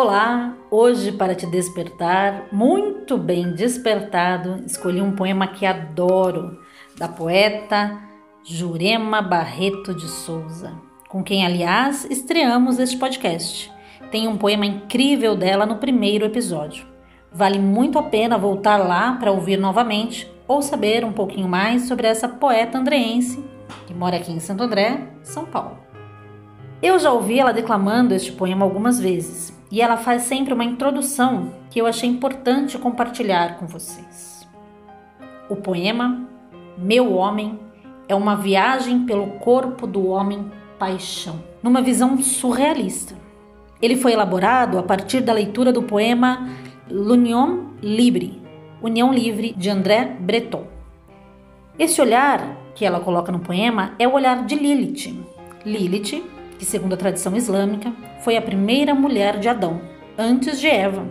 Olá, hoje para te despertar, muito bem despertado, escolhi um poema que adoro, da poeta Jurema Barreto de Souza, com quem, aliás, estreamos este podcast. Tem um poema incrível dela no primeiro episódio. Vale muito a pena voltar lá para ouvir novamente ou saber um pouquinho mais sobre essa poeta andreense que mora aqui em Santo André, São Paulo. Eu já ouvi ela declamando este poema algumas vezes e ela faz sempre uma introdução que eu achei importante compartilhar com vocês. O poema Meu Homem é uma viagem pelo corpo do homem paixão, numa visão surrealista. Ele foi elaborado a partir da leitura do poema L'Union Libre, União Livre, de André Breton. Esse olhar que ela coloca no poema é o olhar de Lilith. Lilith que, segundo a tradição islâmica, foi a primeira mulher de Adão, antes de Eva.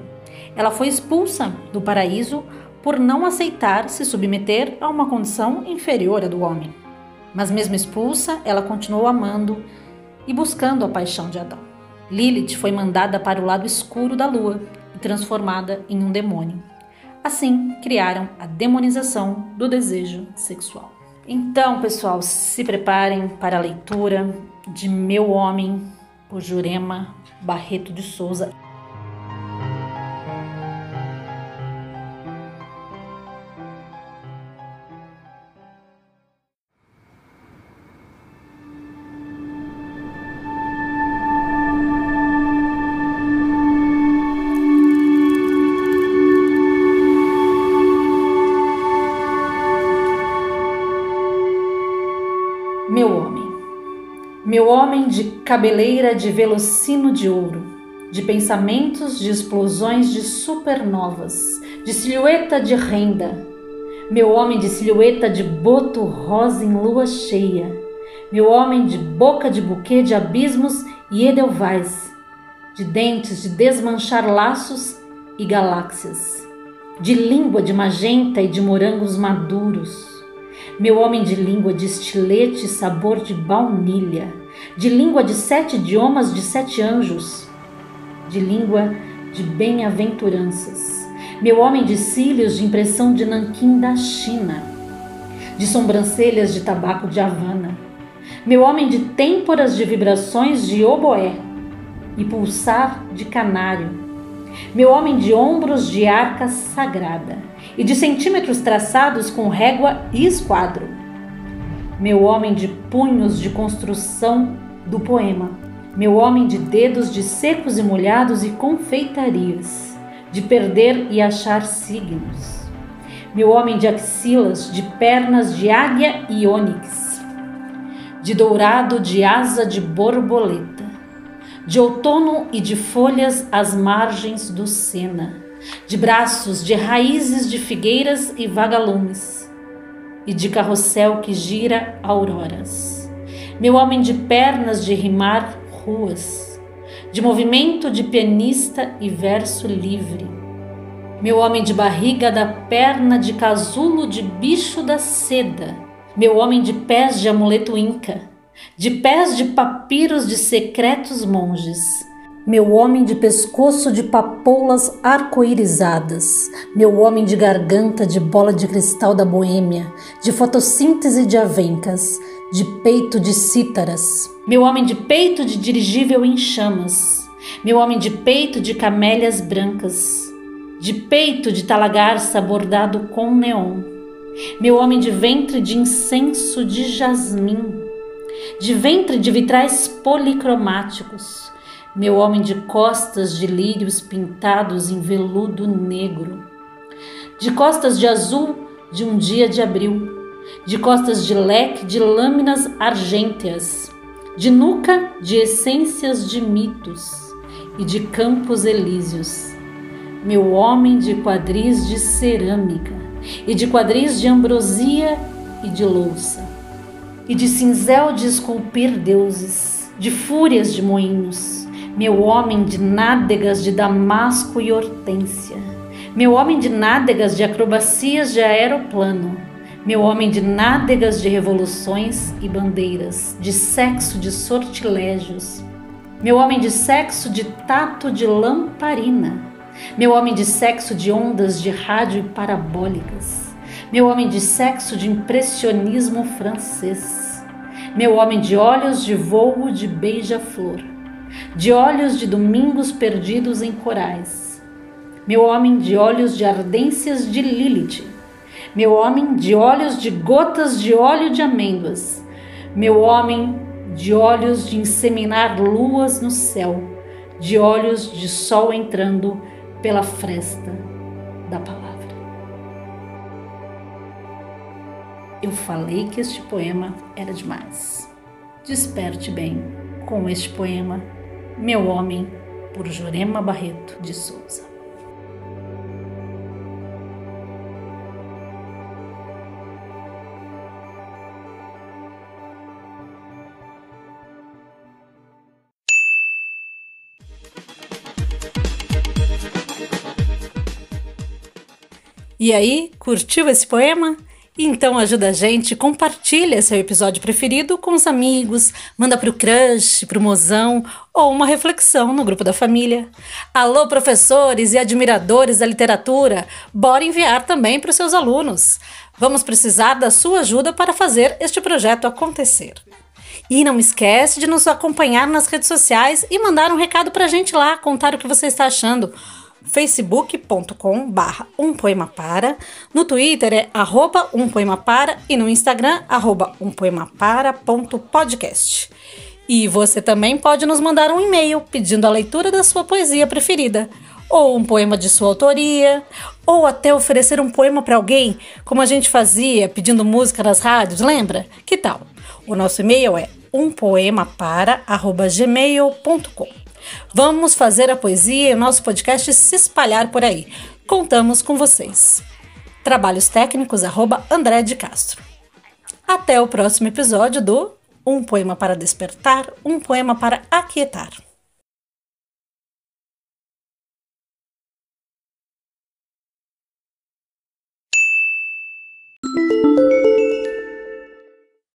Ela foi expulsa do paraíso por não aceitar se submeter a uma condição inferior à do homem. Mas, mesmo expulsa, ela continuou amando e buscando a paixão de Adão. Lilith foi mandada para o lado escuro da lua e transformada em um demônio. Assim, criaram a demonização do desejo sexual. Então, pessoal, se preparem para a leitura de Meu Homem, por Jurema Barreto de Souza. Meu homem de cabeleira de velocino de ouro, de pensamentos de explosões de supernovas, de silhueta de renda. Meu homem de silhueta de boto rosa em lua cheia. Meu homem de boca de buquê de abismos e edelweiss, de dentes de desmanchar laços e galáxias, de língua de magenta e de morangos maduros meu homem de língua de estilete sabor de baunilha, de língua de sete idiomas de sete anjos, de língua de bem-aventuranças, meu homem de cílios de impressão de nanquim da China, de sobrancelhas de tabaco de Havana, meu homem de têmporas de vibrações de oboé e pulsar de canário, meu homem de ombros de arca sagrada e de centímetros traçados com régua e esquadro. Meu homem de punhos de construção do poema, meu homem de dedos de secos e molhados e confeitarias, de perder e achar signos. Meu homem de axilas, de pernas de águia e ônix, de dourado de asa de borboleta de outono e de folhas às margens do Sena, de braços, de raízes de figueiras e vagalumes, e de carrossel que gira auroras. Meu homem de pernas de rimar ruas, de movimento de pianista e verso livre. Meu homem de barriga da perna de casulo de bicho da seda. Meu homem de pés de amuleto inca de pés de papiros de secretos monges, meu homem de pescoço de papoulas arco-irizadas, meu homem de garganta de bola de cristal da Boêmia, de fotossíntese de avencas, de peito de cítaras, meu homem de peito de dirigível em chamas, meu homem de peito de camélias brancas, de peito de talagarça bordado com neon, meu homem de ventre de incenso de jasmim, de ventre de vitrais policromáticos, meu homem de costas de lírios pintados em veludo negro, de costas de azul de um dia de abril, de costas de leque de lâminas argênteas, de nuca de essências de mitos e de campos elíseos, meu homem de quadris de cerâmica e de quadris de ambrosia e de louça e de cinzel de esculpir deuses, de fúrias de moinhos, meu homem de nádegas de damasco e hortência, meu homem de nádegas de acrobacias de aeroplano, meu homem de nádegas de revoluções e bandeiras, de sexo de sortilégios, Meu homem de sexo de tato de lamparina. Meu homem de sexo de ondas de rádio parabólicas. Meu homem de sexo de impressionismo francês. Meu homem de olhos de voo de beija-flor. De olhos de domingos perdidos em corais. Meu homem de olhos de ardências de Lilith. Meu homem de olhos de gotas de óleo de amêndoas. Meu homem de olhos de inseminar luas no céu, de olhos de sol entrando pela fresta da palavra. Eu falei que este poema era demais. Desperte bem com este poema, Meu Homem, por Jurema Barreto de Souza. E aí, curtiu esse poema? Então ajuda a gente, compartilha seu episódio preferido com os amigos, manda pro crush, pro mozão ou uma reflexão no grupo da família. Alô, professores e admiradores da literatura, bora enviar também para os seus alunos. Vamos precisar da sua ajuda para fazer este projeto acontecer. E não esquece de nos acompanhar nas redes sociais e mandar um recado para a gente lá, contar o que você está achando facebook.com barra um poema para, no Twitter é arroba um poema para e no Instagram arroba um poema para ponto podcast. E você também pode nos mandar um e-mail pedindo a leitura da sua poesia preferida, ou um poema de sua autoria, ou até oferecer um poema para alguém, como a gente fazia pedindo música nas rádios, lembra? Que tal? O nosso e-mail é umpoemapara@gmail.com. Vamos fazer a poesia e o nosso podcast se espalhar por aí. Contamos com vocês. Trabalhos técnicos, arroba André de Castro. Até o próximo episódio do Um Poema para Despertar, um Poema para Aquietar.